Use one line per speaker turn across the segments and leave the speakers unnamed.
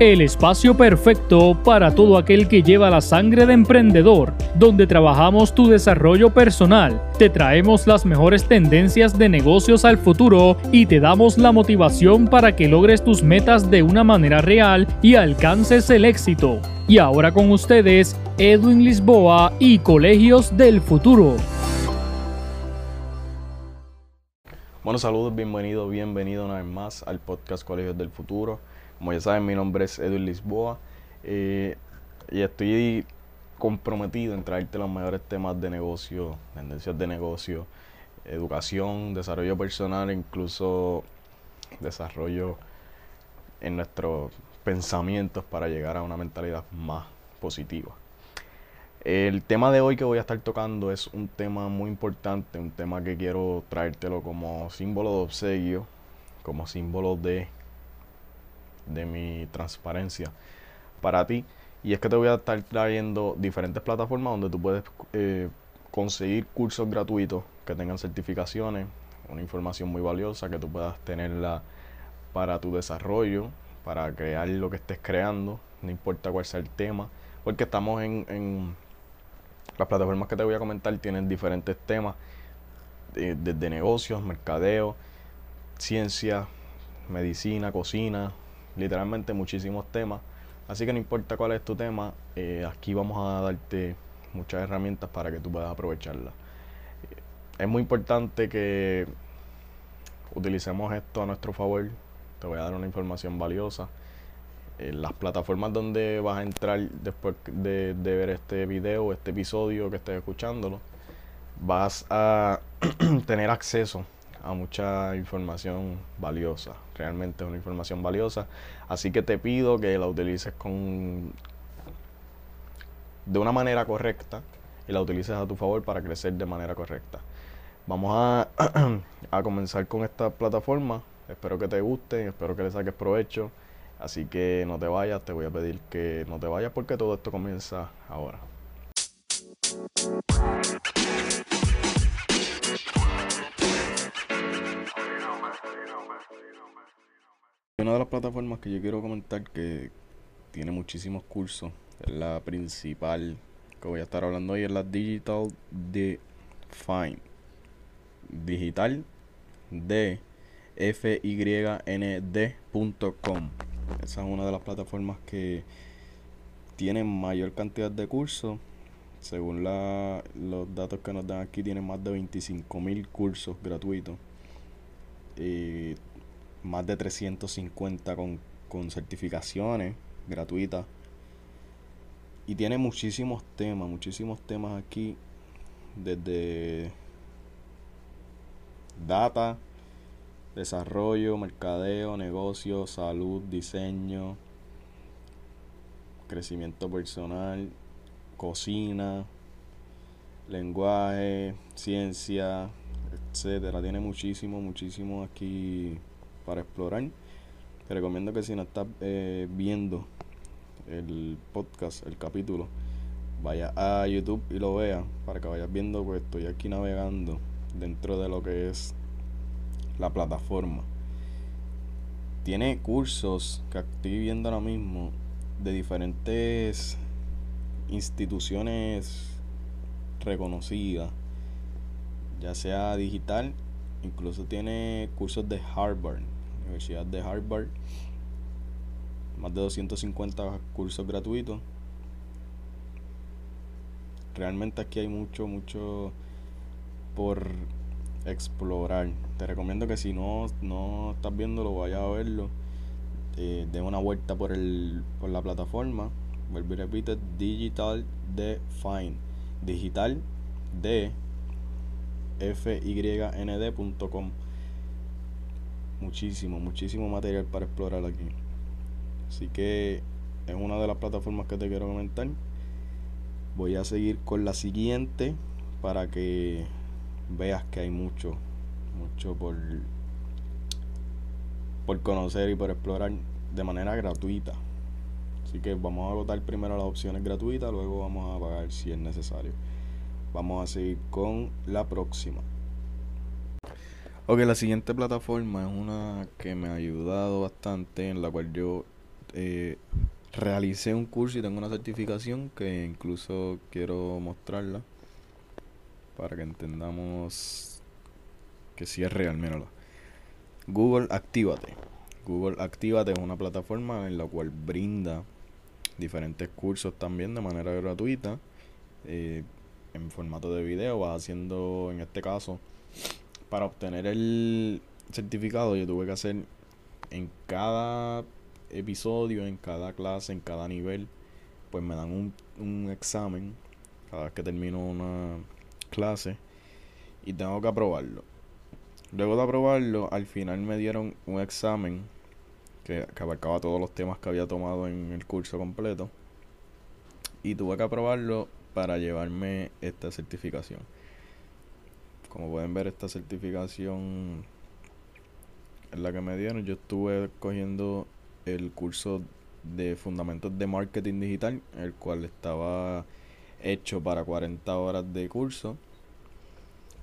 el espacio perfecto para todo aquel que lleva la sangre de emprendedor, donde trabajamos tu desarrollo personal, te traemos las mejores tendencias de negocios al futuro y te damos la motivación para que logres tus metas de una manera real y alcances el éxito. Y ahora con ustedes, Edwin Lisboa y Colegios del Futuro.
Bueno, saludos, bienvenido, bienvenido una vez más al podcast Colegios del Futuro. Como ya saben, mi nombre es Edwin Lisboa eh, y estoy comprometido en traerte los mejores temas de negocio, tendencias de negocio, educación, desarrollo personal, incluso desarrollo en nuestros pensamientos para llegar a una mentalidad más positiva. El tema de hoy que voy a estar tocando es un tema muy importante, un tema que quiero traértelo como símbolo de obsequio, como símbolo de, de mi transparencia para ti. Y es que te voy a estar trayendo diferentes plataformas donde tú puedes eh, conseguir cursos gratuitos que tengan certificaciones, una información muy valiosa que tú puedas tenerla para tu desarrollo, para crear lo que estés creando, no importa cuál sea el tema, porque estamos en las plataformas que te voy a comentar tienen diferentes temas, desde negocios, mercadeo, ciencia, medicina, cocina, literalmente muchísimos temas. Así que no importa cuál es tu tema, eh, aquí vamos a darte muchas herramientas para que tú puedas aprovecharlas. Es muy importante que utilicemos esto a nuestro favor. Te voy a dar una información valiosa en las plataformas donde vas a entrar después de, ver este video, este episodio que estés escuchándolo, vas a tener acceso a mucha información valiosa. Realmente es una información valiosa. Así que te pido que la utilices con de una manera correcta y la utilices a tu favor para crecer de manera correcta. Vamos a, a comenzar con esta plataforma. Espero que te guste, espero que le saques provecho. Así que no te vayas, te voy a pedir que no te vayas porque todo esto comienza ahora. Una de las plataformas que yo quiero comentar que tiene muchísimos cursos, la principal que voy a estar hablando hoy, es la Digital Define. Digital de fynd.com. Esa es una de las plataformas que tiene mayor cantidad de cursos. Según los datos que nos dan aquí, tiene más de 25.000 cursos gratuitos. Y más de 350 con, con certificaciones gratuitas. Y tiene muchísimos temas, muchísimos temas aquí. Desde data, desarrollo, mercadeo, negocio, salud, diseño, crecimiento personal, cocina, lenguaje, ciencia, etcétera. Tiene muchísimo, muchísimo aquí para explorar. Te recomiendo que si no estás eh, viendo el podcast, el capítulo, vaya a YouTube y lo vea para que vayas viendo, pues estoy aquí navegando dentro de lo que es la plataforma. Tiene cursos que estoy viendo ahora mismo de diferentes instituciones reconocidas, ya sea digital, incluso tiene cursos de Harvard, Universidad de Harvard, más de 250 cursos gratuitos. Realmente aquí hay mucho, mucho por explorar. Te recomiendo que si no, no estás viéndolo, vaya a verlo. Eh, de una vuelta por, el, por la plataforma. Vuelvo y repito, Digital Define. Digital de. Muchísimo, muchísimo material para explorar aquí. Así que es una de las plataformas que te quiero comentar. Voy a seguir con la siguiente para que veas que hay mucho, mucho por, por conocer y por explorar de manera gratuita. Así que vamos a agotar primero las opciones gratuitas, luego vamos a pagar si es necesario. Vamos a seguir con la próxima. Ok, la siguiente plataforma es una que me ha ayudado bastante, en la cual yo eh, realicé un curso y tengo una certificación que incluso quiero mostrarla para que entendamos que si es real, míralo. Google Actívate. Google Actívate es una plataforma en la cual brinda diferentes cursos también de manera gratuita. Eh, en formato de video, vas haciendo, en este caso, para obtener el certificado, yo tuve que hacer en cada episodio, en cada clase, en cada nivel, pues me dan un, un examen cada vez que termino una clase y tengo que aprobarlo. Luego de aprobarlo, al final me dieron un examen que, que, abarcaba todos los temas que había tomado en el curso completo. Y tuve que aprobarlo para llevarme esta certificación. Como pueden ver, esta certificación en la que me dieron, yo estuve cogiendo el curso de fundamentos de marketing digital, el cual estaba hecho para 40 horas de curso.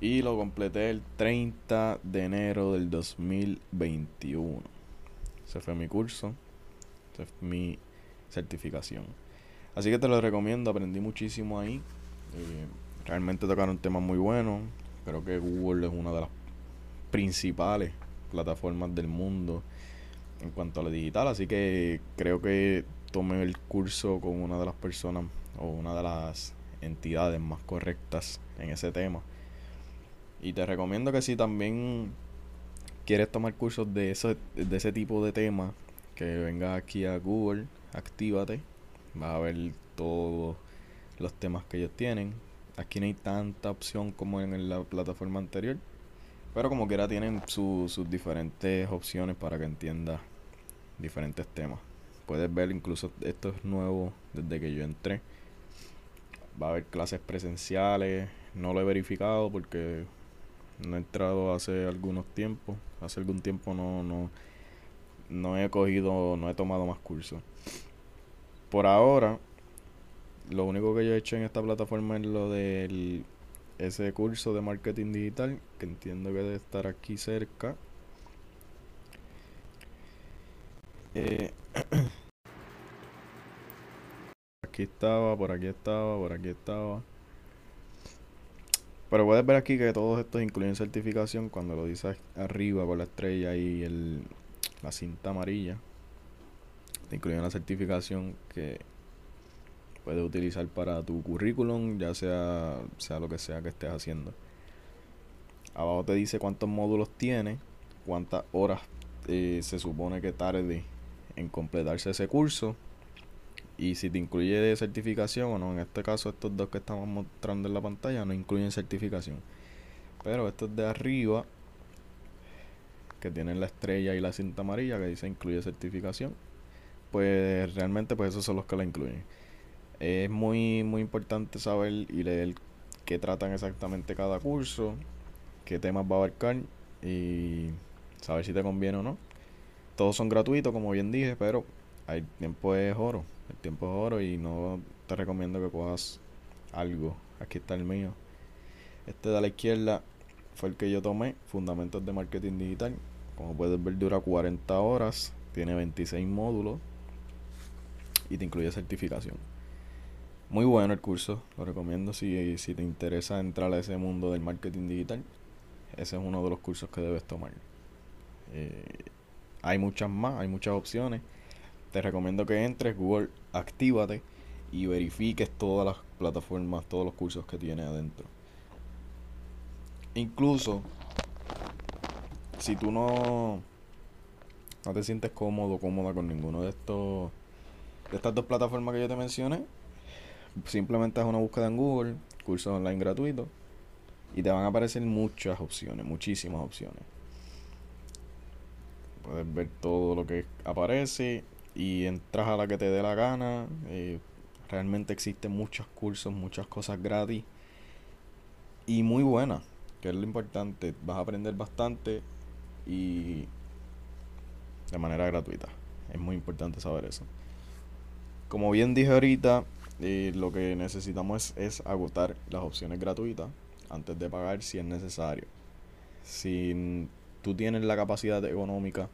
Y lo completé el 30 de enero del 2021. Ese fue mi curso. Fue mi certificación. Así que te lo recomiendo. Aprendí muchísimo ahí. Eh, realmente tocaron temas muy buenos. Creo que Google es una de las principales plataformas del mundo en cuanto a lo digital. Así que creo que tomé el curso con una de las personas o una de las entidades más correctas en ese tema. Y te recomiendo que si también quieres tomar cursos de ese, de ese tipo de tema, que vengas aquí a Google, actívate, vas a ver todos los temas que ellos tienen. Aquí no hay tanta opción como en la plataforma anterior, pero como quiera tienen sus diferentes opciones para que entiendas diferentes temas. Puedes ver incluso esto es nuevo desde que yo entré. Va a haber clases presenciales, no lo he verificado porque no he entrado hace algunos tiempos. Hace algún tiempo no, no, no he cogido, no he tomado más cursos. Por ahora, lo único que yo he hecho en esta plataforma es lo del ese curso de marketing digital, que entiendo que debe estar aquí cerca. Eh, aquí estaba, por aquí estaba, por aquí estaba. Pero puedes ver aquí que todos estos incluyen certificación cuando lo dices arriba con la estrella y el, la cinta amarilla. Te incluye una certificación que puedes utilizar para tu currículum, ya sea, sea lo que sea que estés haciendo. Abajo te dice cuántos módulos tiene, cuántas horas eh, se supone que tarde en completarse ese curso y si te incluye certificación o no. En este caso, estos dos que estamos mostrando en la pantalla no incluyen certificación. Pero estos de arriba, que tienen la estrella y la cinta amarilla que dice incluye certificación, pues realmente pues esos son los que la incluyen. Es muy, muy importante saber y leer qué tratan exactamente cada curso, qué temas va a abarcar y saber si te conviene o no. Todos son gratuitos, como bien dije, pero el tiempo es oro. El tiempo es oro y no te recomiendo que cojas algo. Aquí está el mío. Este de la izquierda fue el que yo tomé, Fundamentos de Marketing Digital. Como puedes ver, dura 40 horas, tiene 26 módulos y te incluye certificación. Muy bueno el curso, lo recomiendo si, si te interesa entrar a ese mundo del marketing digital. Ese es uno de los cursos que debes tomar. Eh, hay muchas más, hay muchas opciones te recomiendo que entres, Google, actívate y verifiques todas las plataformas, todos los cursos que tiene adentro. Incluso, si tú no, no te sientes cómodo, cómoda con ninguno de estos, de estas dos plataformas que yo te mencioné, simplemente haz una búsqueda en Google, cursos online gratuitos, y te van a aparecer muchas opciones, muchísimas opciones. Puedes ver todo lo que aparece y entras a la que te dé la gana. Eh, realmente existen muchos cursos, muchas cosas gratis y muy buenas, que es lo importante. Vas a aprender bastante y de manera gratuita. Es muy importante saber eso. Como bien dije ahorita, eh, lo que necesitamos es, es agotar las opciones gratuitas antes de pagar si es necesario. Si tú tienes la capacidad económica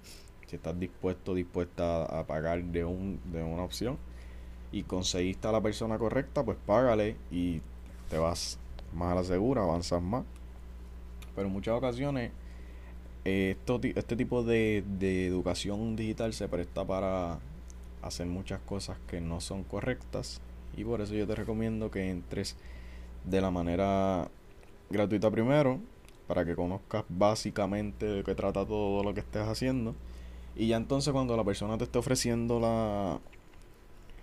si estás dispuesto, dispuesta a pagar de, un, de una opción y conseguiste a la persona correcta, pues págale y te vas más a la segura, avanzas más. Pero en muchas ocasiones eh, esto, este tipo de, de educación digital se presta para hacer muchas cosas que no son correctas y por eso yo te recomiendo que entres de la manera gratuita primero para que conozcas básicamente de qué trata todo lo que estés haciendo y ya entonces cuando la persona te esté ofreciendo la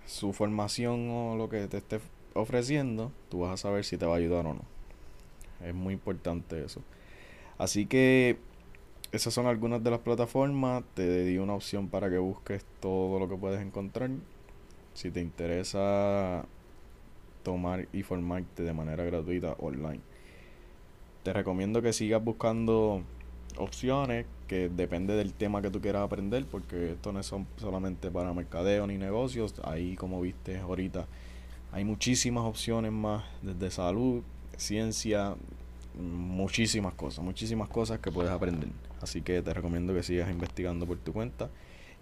su formación o lo que te esté ofreciendo tú vas a saber si te va a ayudar o no es muy importante eso así que esas son algunas de las plataformas. Te di una opción para que busques todo lo que puedes encontrar. Si te interesa tomar y formarte de manera gratuita online. Te recomiendo que sigas buscando opciones que depende del tema que tú quieras aprender porque esto no son solamente para mercadeo ni negocios. Ahí como viste ahorita hay muchísimas opciones más desde salud, ciencia, muchísimas cosas, muchísimas cosas que puedes aprender. Así que te recomiendo que sigas investigando por tu cuenta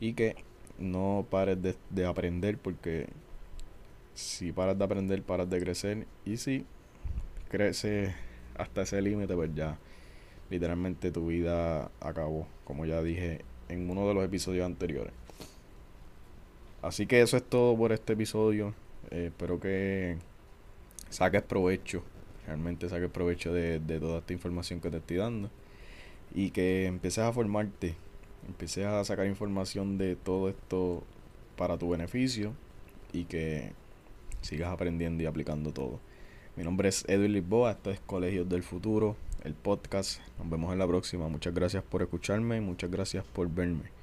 y que no pares de, aprender porque si paras de aprender, paras de crecer y si creces hasta ese límite, pues ya literalmente tu vida acabó, como ya dije en uno de los episodios anteriores. Así que eso es todo por este episodio. Eh, espero que saques provecho, realmente saques provecho de, de toda esta información que te estoy dando y que empieces a formarte, empieces a sacar información de todo esto para tu beneficio y que sigas aprendiendo y aplicando todo. Mi nombre es Edwin Lisboa, esto es Colegios del Futuro, el podcast. Nos vemos en la próxima. Muchas gracias por escucharme y muchas gracias por verme.